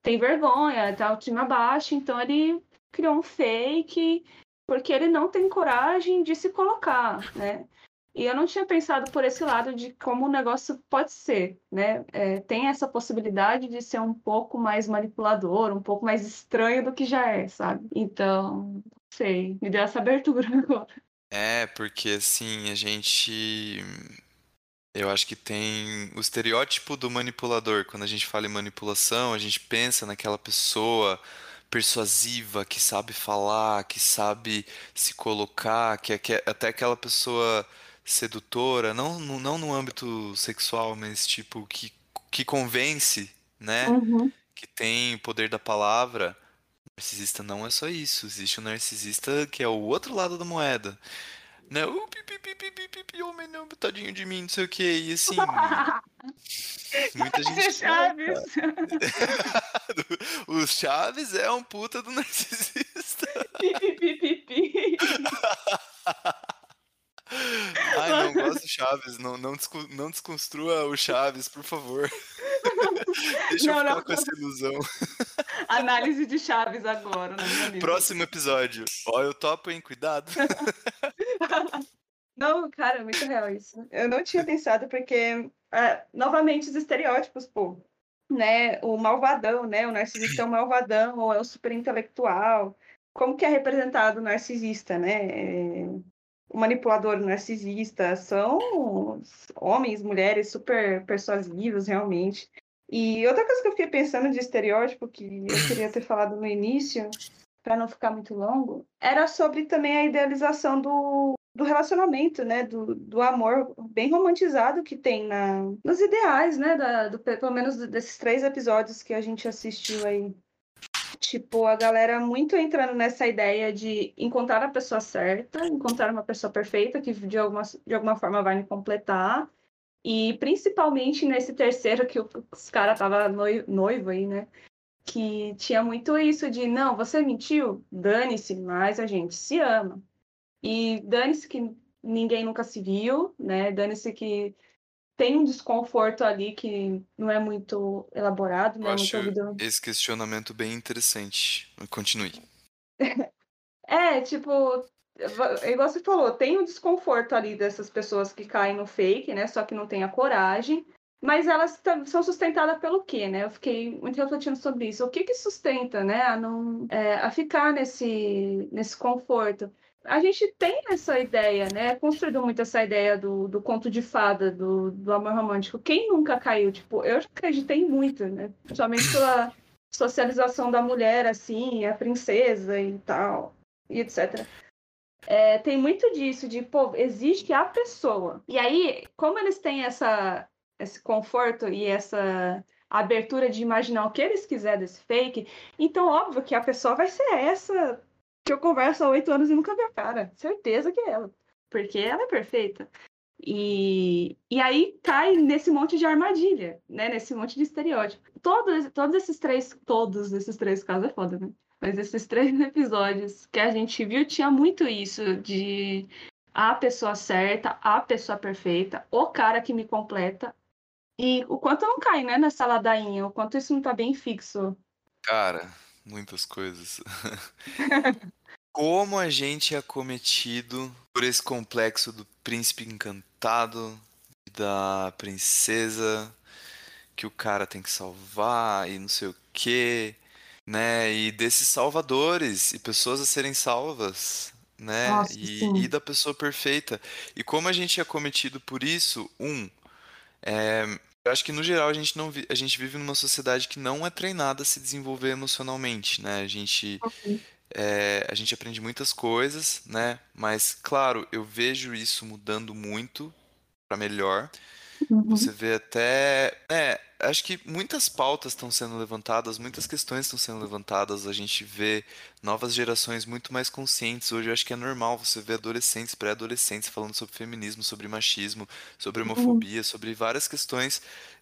tem vergonha, tá autoestima baixa, então ele criou um fake porque ele não tem coragem de se colocar, né? E eu não tinha pensado por esse lado de como o negócio pode ser, né? É, tem essa possibilidade de ser um pouco mais manipulador, um pouco mais estranho do que já é, sabe? Então, sei, me deu essa abertura <laughs> agora. É, porque assim, a gente. Eu acho que tem o estereótipo do manipulador. Quando a gente fala em manipulação, a gente pensa naquela pessoa persuasiva, que sabe falar, que sabe se colocar, que é, é até aquela pessoa sedutora, não, não no âmbito sexual, mas tipo, que, que convence, né? Uhum. Que tem o poder da palavra. O narcisista não é só isso. Existe o um narcisista que é o outro lado da moeda. Né? O pipi, pipi, pipi, pipi, homem, não, tadinho de mim, não sei o que. E assim. <laughs> muita gente. Chaves. <laughs> o Chaves é um puta do <laughs> narcisista. Ai, não gosto do Chaves. Não, não, não desconstrua o Chaves, por favor. <laughs> Deixa não, eu ficar não, com essa ilusão. <laughs> Análise de chaves agora, né, Próximo episódio. Ó, eu topo, hein? Cuidado. <laughs> Não, cara, muito real isso. Eu não tinha pensado, porque, é, novamente, os estereótipos, pô. Né? O malvadão, né? O narcisista é o malvadão, ou é o super intelectual. Como que é representado o narcisista, né? É, manipulador narcisista são homens, mulheres super persuasivos, realmente. E outra coisa que eu fiquei pensando de estereótipo, que eu queria ter falado no início, para não ficar muito longo, era sobre também a idealização do, do relacionamento, né? Do, do amor bem romantizado que tem na, nos ideais, né? Da, do, pelo menos desses três episódios que a gente assistiu aí. Tipo, a galera muito entrando nessa ideia de encontrar a pessoa certa, encontrar uma pessoa perfeita que de alguma, de alguma forma vai me completar. E principalmente nesse terceiro que os caras tava noivo, noivo aí, né? Que tinha muito isso de, não, você mentiu? Dane-se, mas a gente se ama. E dane-se que ninguém nunca se viu, né? Dane-se que tem um desconforto ali que não é muito elaborado, não Eu é muito. Esse questionamento bem interessante. Continue. <laughs> é, tipo, igual você falou, tem um desconforto ali dessas pessoas que caem no fake, né? Só que não tem a coragem. Mas elas são sustentadas pelo quê, né? Eu fiquei muito refletindo sobre isso. O que que sustenta, né? A, não, é, a ficar nesse, nesse conforto? A gente tem essa ideia, né? É construído muito essa ideia do, do conto de fada, do, do amor romântico. Quem nunca caiu? Tipo, eu acreditei muito, né? Principalmente pela socialização da mulher, assim, a princesa e tal, e etc. É, tem muito disso, de, pô, existe a pessoa. E aí, como eles têm essa, esse conforto e essa abertura de imaginar o que eles quiserem desse fake, então óbvio que a pessoa vai ser essa que eu converso há oito anos e nunca vi a cara. Certeza que é ela. Porque ela é perfeita. E, e aí cai nesse monte de armadilha, né? Nesse monte de estereótipo. Todos, todos esses três, todos esses três casos é foda, né? Mas esses três <laughs> episódios que a gente viu tinha muito isso de a pessoa certa, a pessoa perfeita, o cara que me completa. E o quanto não cai, né, nessa ladainha, o quanto isso não tá bem fixo. Cara, muitas coisas. <laughs> Como a gente é cometido por esse complexo do príncipe encantado, da princesa que o cara tem que salvar e não sei o quê né? E desses salvadores e pessoas a serem salvas, né? Nossa, e, e, da pessoa perfeita. E como a gente é cometido por isso, um, é, eu acho que no geral a gente não a gente vive numa sociedade que não é treinada a se desenvolver emocionalmente, né? A gente uhum. É, a gente aprende muitas coisas, né? Mas claro, eu vejo isso mudando muito para melhor. Uhum. Você vê até. É, acho que muitas pautas estão sendo levantadas, muitas questões estão sendo levantadas. A gente vê novas gerações muito mais conscientes. Hoje eu acho que é normal você ver adolescentes, pré-adolescentes falando sobre feminismo, sobre machismo, sobre uhum. homofobia, uhum. sobre várias questões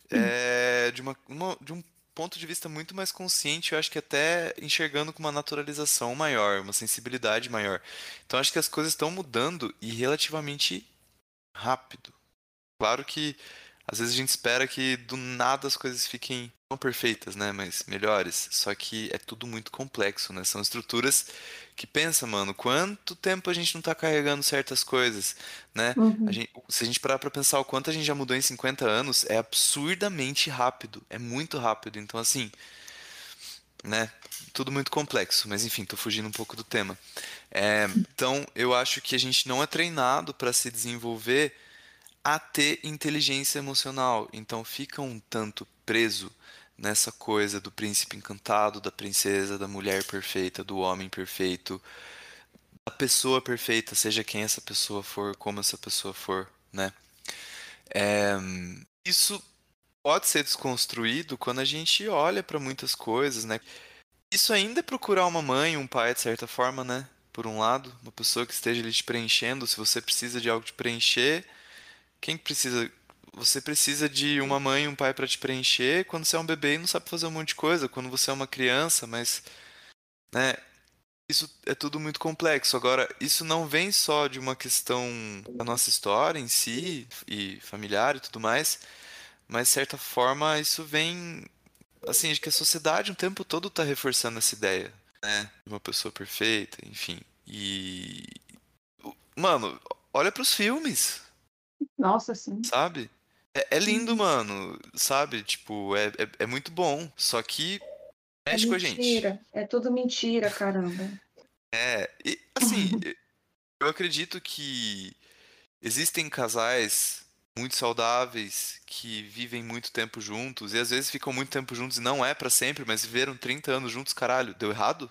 é, de, uma, uma, de um ponto de vista muito mais consciente, eu acho que até enxergando com uma naturalização maior, uma sensibilidade maior. Então acho que as coisas estão mudando e relativamente rápido. Claro que às vezes a gente espera que do nada as coisas fiquem não perfeitas, né, mas melhores. Só que é tudo muito complexo, né? São estruturas que pensa, mano, quanto tempo a gente não tá carregando certas coisas, né? Uhum. A gente, se a gente parar para pensar o quanto a gente já mudou em 50 anos, é absurdamente rápido, é muito rápido. Então assim, né? Tudo muito complexo, mas enfim, tô fugindo um pouco do tema. É, então, eu acho que a gente não é treinado para se desenvolver a ter inteligência emocional. Então fica um tanto preso nessa coisa do príncipe encantado, da princesa, da mulher perfeita, do homem perfeito, da pessoa perfeita, seja quem essa pessoa for, como essa pessoa for, né? É, isso pode ser desconstruído quando a gente olha para muitas coisas, né? Isso ainda é procurar uma mãe, um pai, de certa forma, né? Por um lado, uma pessoa que esteja ali te preenchendo, se você precisa de algo te preencher, quem precisa? Você precisa de uma mãe e um pai para te preencher quando você é um bebê e não sabe fazer um monte de coisa, quando você é uma criança, mas né, isso é tudo muito complexo. Agora, isso não vem só de uma questão da nossa história em si e familiar e tudo mais, mas de certa forma isso vem assim, de que a sociedade o tempo todo tá reforçando essa ideia, né? Uma pessoa perfeita, enfim. E. Mano, olha pros filmes. Nossa, sim. Sabe? É, é lindo, uhum. mano. Sabe? Tipo, é, é, é, muito bom. Só que mexe é com a gente. Mentira. É tudo mentira, caramba. É, e assim, eu acredito que existem casais muito saudáveis que vivem muito tempo juntos e às vezes ficam muito tempo juntos e não é para sempre, mas viveram 30 anos juntos, caralho, deu errado?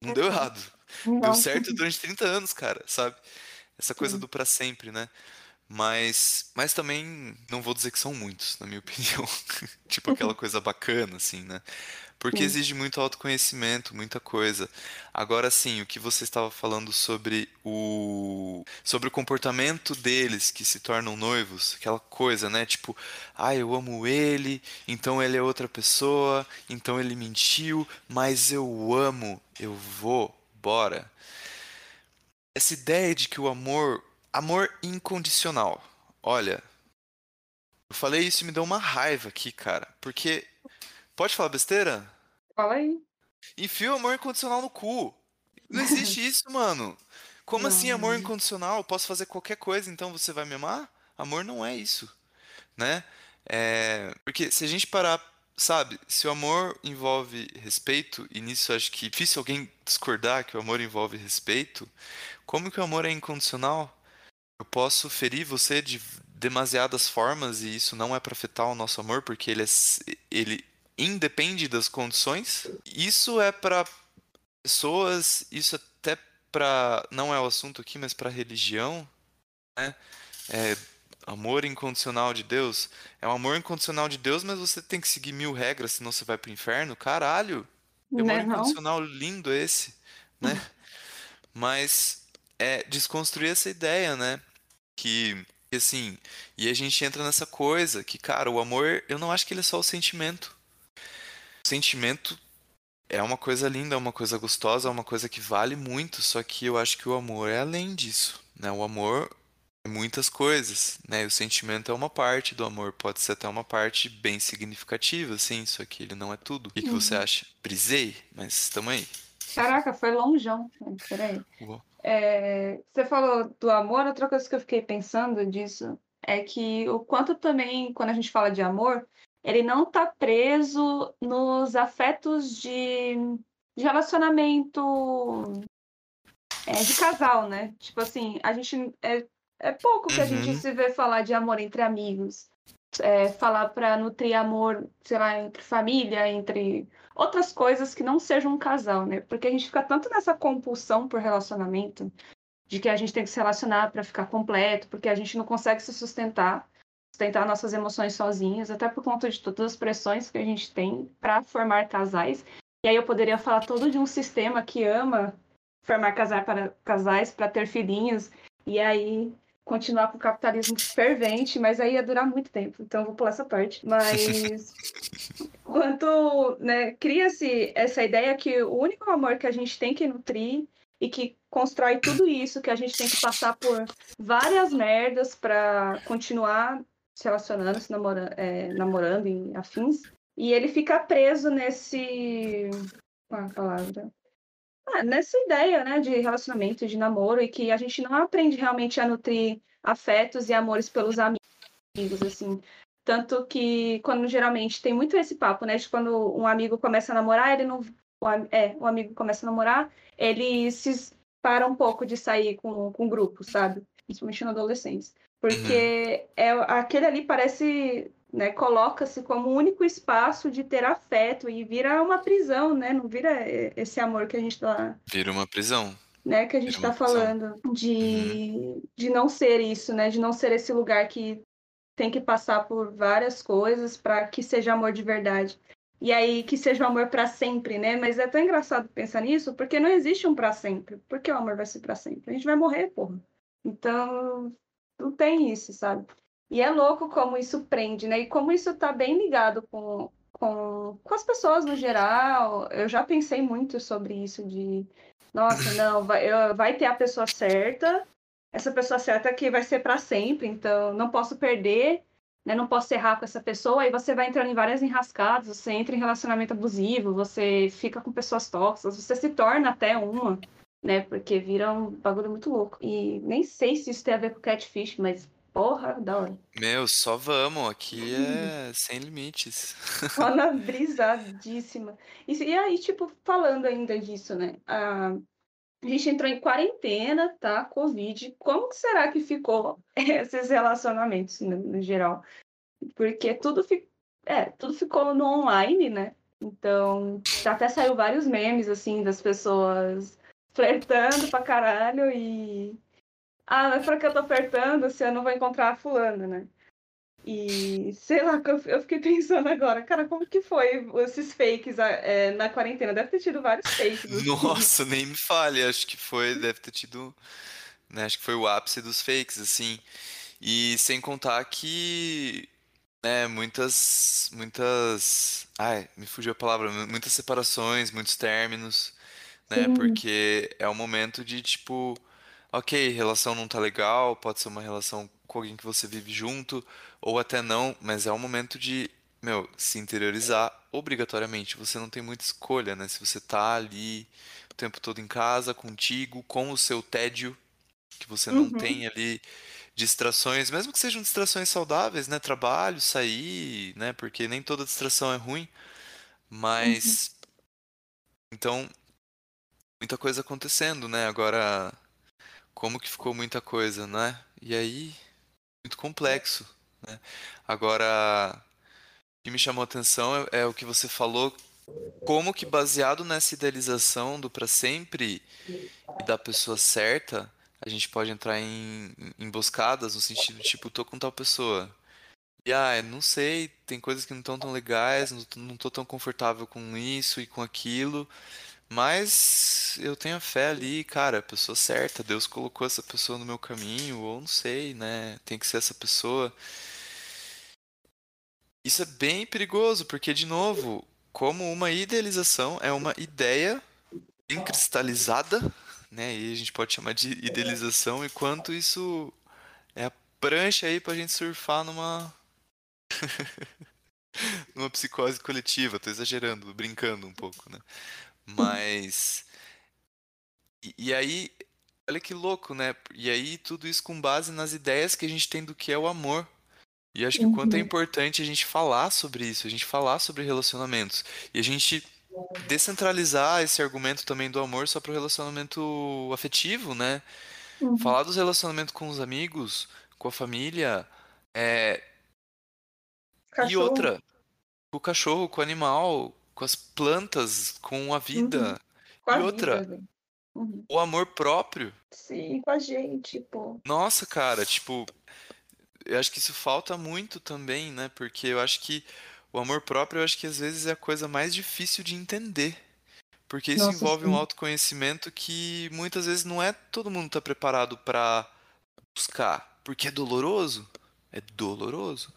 Não deu errado. Não. Deu certo durante 30 anos, cara, sabe? Essa coisa Sim. do para sempre, né? Mas, mas também não vou dizer que são muitos, na minha <laughs> opinião. tipo aquela coisa bacana, assim, né? Porque Sim. exige muito autoconhecimento, muita coisa. Agora sim, o que você estava falando sobre o sobre o comportamento deles que se tornam noivos, aquela coisa, né? Tipo, ah, eu amo ele, então ele é outra pessoa, então ele mentiu, mas eu amo, eu vou, bora. Essa ideia de que o amor, amor incondicional. Olha, eu falei isso e me deu uma raiva aqui, cara, porque Pode falar besteira? Fala aí. Enfia o amor incondicional no cu. Não existe isso, mano. Como não. assim amor incondicional? Eu posso fazer qualquer coisa, então você vai me amar? Amor não é isso, né? É... Porque se a gente parar, sabe, se o amor envolve respeito, e nisso acho que é difícil alguém discordar que o amor envolve respeito, como que o amor é incondicional? Eu posso ferir você de demasiadas formas e isso não é para afetar o nosso amor, porque ele, é, ele independe das condições. Isso é para pessoas, isso até para não é o assunto aqui, mas para religião, né? É, amor incondicional de Deus. É um amor incondicional de Deus, mas você tem que seguir mil regras, senão você vai pro inferno. Caralho! Que amor não. incondicional lindo esse, né? <laughs> mas é desconstruir essa ideia, né? Que assim, e a gente entra nessa coisa que, cara, o amor, eu não acho que ele é só o sentimento sentimento é uma coisa linda, é uma coisa gostosa, é uma coisa que vale muito, só que eu acho que o amor é além disso, né? O amor é muitas coisas, né? O sentimento é uma parte do amor, pode ser até uma parte bem significativa, sim, só que ele não é tudo. O que, uhum. que você uhum. acha? Brisei, mas estamos aí. Caraca, foi longeão. Peraí. É, você falou do amor, outra coisa que eu fiquei pensando disso é que o quanto também, quando a gente fala de amor, ele não está preso nos afetos de, de relacionamento é, de casal, né? Tipo assim, a gente é, é pouco que a gente uhum. se vê falar de amor entre amigos. É, falar para nutrir amor, sei lá, entre família, entre outras coisas que não sejam um casal, né? Porque a gente fica tanto nessa compulsão por relacionamento, de que a gente tem que se relacionar para ficar completo, porque a gente não consegue se sustentar sustentar nossas emoções sozinhos, até por conta de todas as pressões que a gente tem para formar casais. E aí eu poderia falar todo de um sistema que ama formar casar para casais para ter filhinhos e aí continuar com o capitalismo fervente, mas aí ia durar muito tempo, então eu vou pular essa parte. Mas <laughs> quanto né, cria-se essa ideia que o único amor que a gente tem que nutrir e que constrói tudo isso, que a gente tem que passar por várias merdas para continuar se relacionando, se namorando, é, namorando e afins. E ele fica preso nesse. Qual é a palavra? Ah, nessa ideia, né, de relacionamento, de namoro, e que a gente não aprende realmente a nutrir afetos e amores pelos amigos, assim. Tanto que, quando geralmente tem muito esse papo, né, de quando um amigo começa a namorar, ele não. É, um amigo começa a namorar, ele se para um pouco de sair com, com grupo, sabe? Principalmente na adolescência. Porque uhum. é, aquele ali parece, né, coloca-se como o único espaço de ter afeto e vira uma prisão, né? Não vira esse amor que a gente tá. Vira uma prisão. Né, que a gente está falando de, uhum. de não ser isso, né? De não ser esse lugar que tem que passar por várias coisas para que seja amor de verdade. E aí que seja um amor para sempre, né? Mas é tão engraçado pensar nisso, porque não existe um para sempre. Por que o amor vai ser para sempre? A gente vai morrer, porra. Então, não tem isso, sabe? E é louco como isso prende, né? E como isso tá bem ligado com, com, com as pessoas no geral. Eu já pensei muito sobre isso de, nossa, não, vai, eu, vai ter a pessoa certa, essa pessoa certa que vai ser para sempre, então não posso perder, né, não posso errar com essa pessoa, aí você vai entrando em várias enrascadas, você entra em relacionamento abusivo, você fica com pessoas tóxicas, você se torna até uma, né? Porque vira um bagulho muito louco. E nem sei se isso tem a ver com catfish, mas porra, da hora. Meu, só vamos, aqui é sem limites. <laughs> Só na brisadíssima. E, aí, tipo, falando ainda disso, né? A, a gente entrou em quarentena, tá? Covid. Como que será que ficou <laughs> esses relacionamentos, no, no geral? Porque tudo, fi, é, tudo ficou no online, né? Então, até saiu vários memes, assim, das pessoas flertando pra caralho e. Ah, mas pra que eu tô flertando se eu não vou encontrar a fulana, né? E sei lá, eu fiquei <laughs> pensando agora, cara, como que foi esses fakes é, na quarentena? Deve ter tido vários fakes. Assim. Nossa, nem me fale, acho que foi, deve ter tido. Né, acho que foi o ápice dos fakes, assim. E sem contar que né, muitas. Muitas. Ai, me fugiu a palavra. Muitas separações, muitos términos né? Sim. Porque é um momento de tipo, ok, relação não tá legal, pode ser uma relação com alguém que você vive junto, ou até não, mas é um momento de, meu, se interiorizar obrigatoriamente. Você não tem muita escolha, né? Se você tá ali o tempo todo em casa, contigo, com o seu tédio, que você não uhum. tem ali distrações, mesmo que sejam distrações saudáveis, né? Trabalho, sair, né? Porque nem toda distração é ruim. Mas. Uhum. Então, muita coisa acontecendo, né? Agora, como que ficou muita coisa, né? E aí, muito complexo, né? Agora, o que me chamou a atenção é, é o que você falou, como que baseado nessa idealização do para sempre e da pessoa certa, a gente pode entrar em emboscadas no sentido tipo, tô com tal pessoa. E ah, não sei, tem coisas que não estão tão legais, não, não tô tão confortável com isso e com aquilo. Mas eu tenho fé ali, cara, a pessoa certa, Deus colocou essa pessoa no meu caminho, ou não sei, né? Tem que ser essa pessoa. Isso é bem perigoso, porque, de novo, como uma idealização é uma ideia bem cristalizada, né? E a gente pode chamar de idealização, enquanto isso é a prancha aí pra gente surfar numa. <laughs> numa psicose coletiva, tô exagerando, brincando um pouco, né? Mas. E, e, aí, olha que louco, né? E aí, tudo isso com base nas ideias que a gente tem do que é o amor. E acho que o quanto é uhum. importante a gente falar sobre isso, a gente falar sobre relacionamentos. E a gente descentralizar esse argumento também do amor só para o relacionamento afetivo, né? Uhum. Falar dos relacionamentos com os amigos, com a família. É... E outra, com o cachorro, com o animal, com as plantas, com a vida. Uhum. Com a e outra, vida, uhum. o amor próprio. Sim, com a gente, pô. Nossa, cara, tipo, eu acho que isso falta muito também, né? Porque eu acho que o amor próprio, eu acho que às vezes é a coisa mais difícil de entender. Porque isso Nossa, envolve sim. um autoconhecimento que muitas vezes não é todo mundo tá preparado para buscar. Porque é doloroso. É doloroso.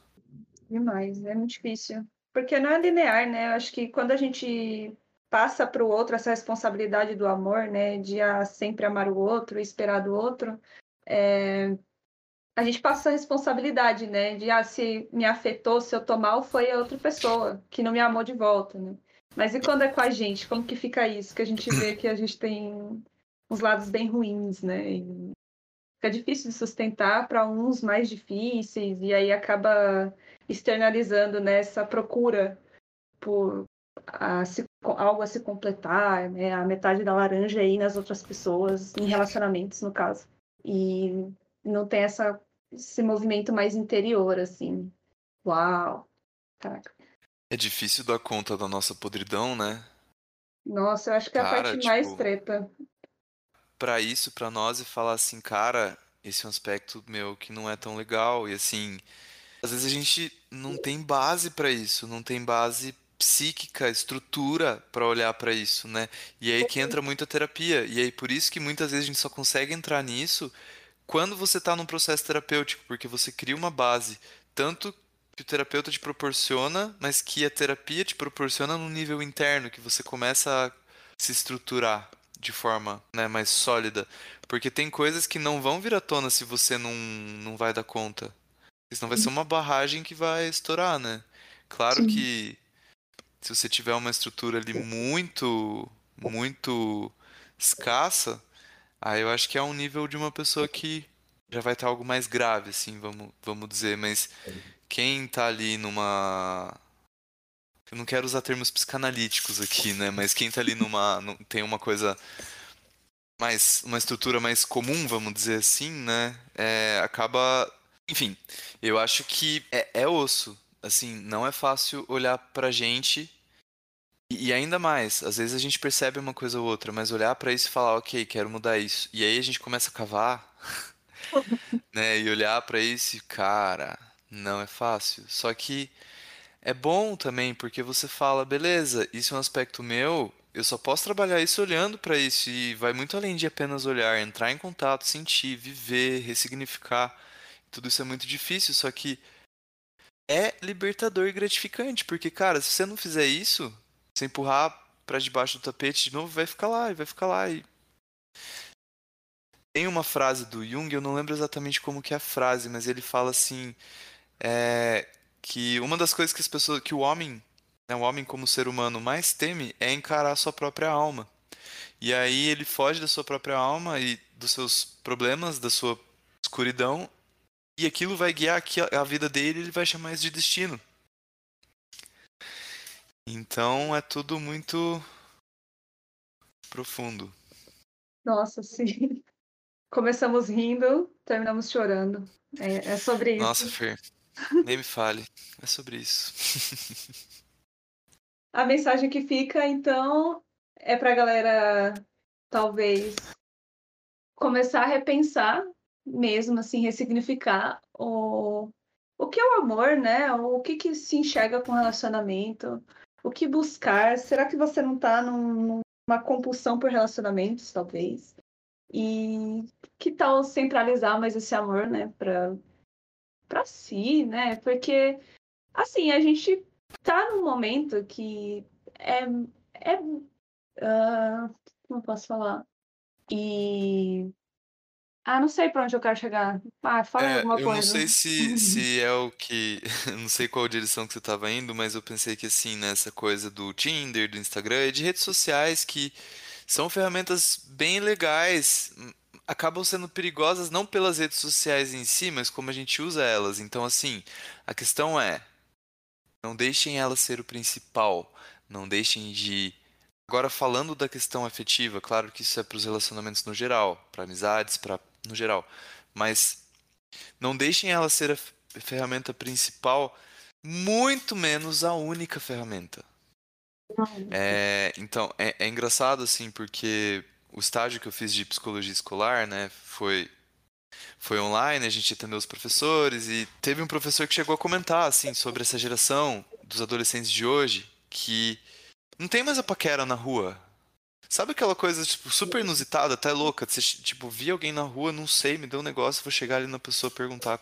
Demais, é muito difícil. Porque não é linear, né? Eu acho que quando a gente passa para o outro essa responsabilidade do amor, né? De a sempre amar o outro, esperar do outro, é... a gente passa essa responsabilidade, né? De ah, se me afetou, se eu tô mal, foi a outra pessoa que não me amou de volta, né? Mas e quando é com a gente? Como que fica isso? Que a gente vê que a gente tem uns lados bem ruins, né? E fica difícil de sustentar para uns mais difíceis, e aí acaba externalizando nessa né, procura por a se, algo a se completar, né, a metade da laranja aí nas outras pessoas, em relacionamentos, no caso. E não tem essa, esse movimento mais interior, assim. Uau! Caraca. É difícil dar conta da nossa podridão, né? Nossa, eu acho que é cara, a parte tipo, mais treta. Pra isso, pra nós, e falar assim, cara, esse é um aspecto meu que não é tão legal, e assim, às vezes a gente não tem base para isso, não tem base psíquica, estrutura para olhar para isso, né? E aí que entra muito a terapia. E aí por isso que muitas vezes a gente só consegue entrar nisso quando você está num processo terapêutico, porque você cria uma base, tanto que o terapeuta te proporciona, mas que a terapia te proporciona num nível interno, que você começa a se estruturar de forma né, mais sólida. Porque tem coisas que não vão vir à tona se você não, não vai dar conta Senão vai ser uma barragem que vai estourar, né? Claro Sim. que se você tiver uma estrutura ali muito, muito escassa, aí eu acho que é um nível de uma pessoa que já vai estar algo mais grave, assim, vamos, vamos dizer. Mas quem tá ali numa. Eu não quero usar termos psicanalíticos aqui, né? Mas quem tá ali numa. tem uma coisa mais. uma estrutura mais comum, vamos dizer assim, né? É, acaba. Enfim, eu acho que é, é osso. Assim, não é fácil olhar pra gente e ainda mais, às vezes a gente percebe uma coisa ou outra, mas olhar para isso e falar, ok, quero mudar isso. E aí a gente começa a cavar <laughs> né? E olhar para isso, cara, não é fácil. Só que é bom também porque você fala, beleza, isso é um aspecto meu, eu só posso trabalhar isso olhando para isso e vai muito além de apenas olhar, entrar em contato, sentir, viver, ressignificar. Tudo isso é muito difícil, só que é libertador e gratificante, porque cara, se você não fizer isso, você empurrar para debaixo do tapete de novo, vai ficar lá e vai ficar lá e tem uma frase do Jung, eu não lembro exatamente como que é a frase, mas ele fala assim, é, que uma das coisas que as pessoas, que o homem, né, o homem como ser humano mais teme é encarar a sua própria alma. E aí ele foge da sua própria alma e dos seus problemas, da sua escuridão, e aquilo vai guiar a vida dele, ele vai chamar isso de destino. Então é tudo muito profundo. Nossa, sim. <laughs> Começamos rindo, terminamos chorando. É, é sobre isso. Nossa, Fer, nem me fale. É sobre isso. <laughs> A mensagem que fica, então, é para a galera, talvez, começar a repensar mesmo, assim, ressignificar o, o que é o amor, né? O que, que se enxerga com relacionamento, o que buscar. Será que você não está num, numa compulsão por relacionamentos, talvez? E que tal centralizar mais esse amor, né, para para si, né? Porque assim, a gente tá num momento que é é uh, como posso falar? E ah, não sei para onde eu quero chegar. Ah, fala é, alguma eu coisa. Eu não sei se, se <laughs> é o que. <laughs> não sei qual direção que você estava indo, mas eu pensei que assim, nessa coisa do Tinder, do Instagram e de redes sociais que são ferramentas bem legais, acabam sendo perigosas não pelas redes sociais em si, mas como a gente usa elas. Então, assim, a questão é: não deixem elas ser o principal, não deixem de. Agora, falando da questão afetiva, claro que isso é para os relacionamentos no geral, para amizades, para no geral, mas não deixem ela ser a ferramenta principal, muito menos a única ferramenta. É, então, é, é engraçado, assim, porque o estágio que eu fiz de psicologia escolar, né, foi foi online, a gente atendeu os professores e teve um professor que chegou a comentar assim sobre essa geração dos adolescentes de hoje que não tem mais a paquera na rua. Sabe aquela coisa tipo super inusitada, até louca, você tipo vi alguém na rua, não sei, me deu um negócio, vou chegar ali na pessoa perguntar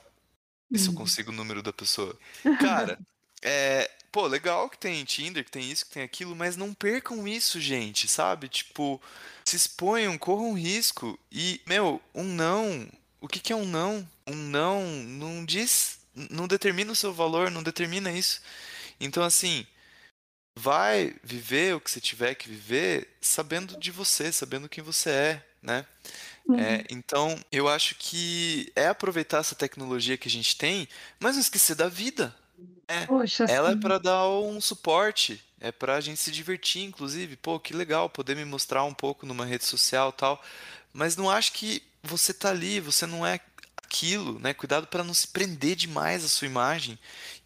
se eu uhum. consigo o número da pessoa. <laughs> Cara, é, pô, legal que tem Tinder, que tem isso, que tem aquilo, mas não percam isso, gente, sabe? Tipo, se exponham, corram risco. E, meu, um não. O que, que é um não? Um não não diz. Não determina o seu valor, não determina isso. Então, assim, vai viver o que você tiver que viver sabendo de você, sabendo quem você é, né? Uhum. É, então, eu acho que é aproveitar essa tecnologia que a gente tem, mas não esquecer da vida, é, Poxa, ela é para dar um suporte, é para a gente se divertir, inclusive. Pô, que legal poder me mostrar um pouco numa rede social tal. Mas não acho que você tá ali, você não é aquilo, né? Cuidado para não se prender demais a sua imagem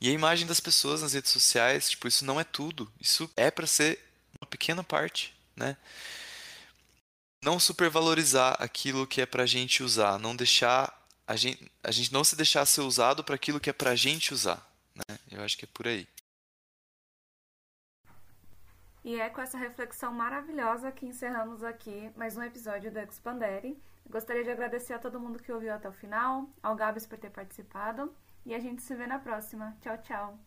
e a imagem das pessoas nas redes sociais. Tipo, isso não é tudo. Isso é para ser uma pequena parte, né? Não supervalorizar aquilo que é pra gente usar, não deixar a gente, a gente não se deixar ser usado para aquilo que é pra gente usar. Né? Eu acho que é por aí. E é com essa reflexão maravilhosa que encerramos aqui mais um episódio do Expandere. Gostaria de agradecer a todo mundo que ouviu até o final, ao Gabs por ter participado, e a gente se vê na próxima. Tchau, tchau!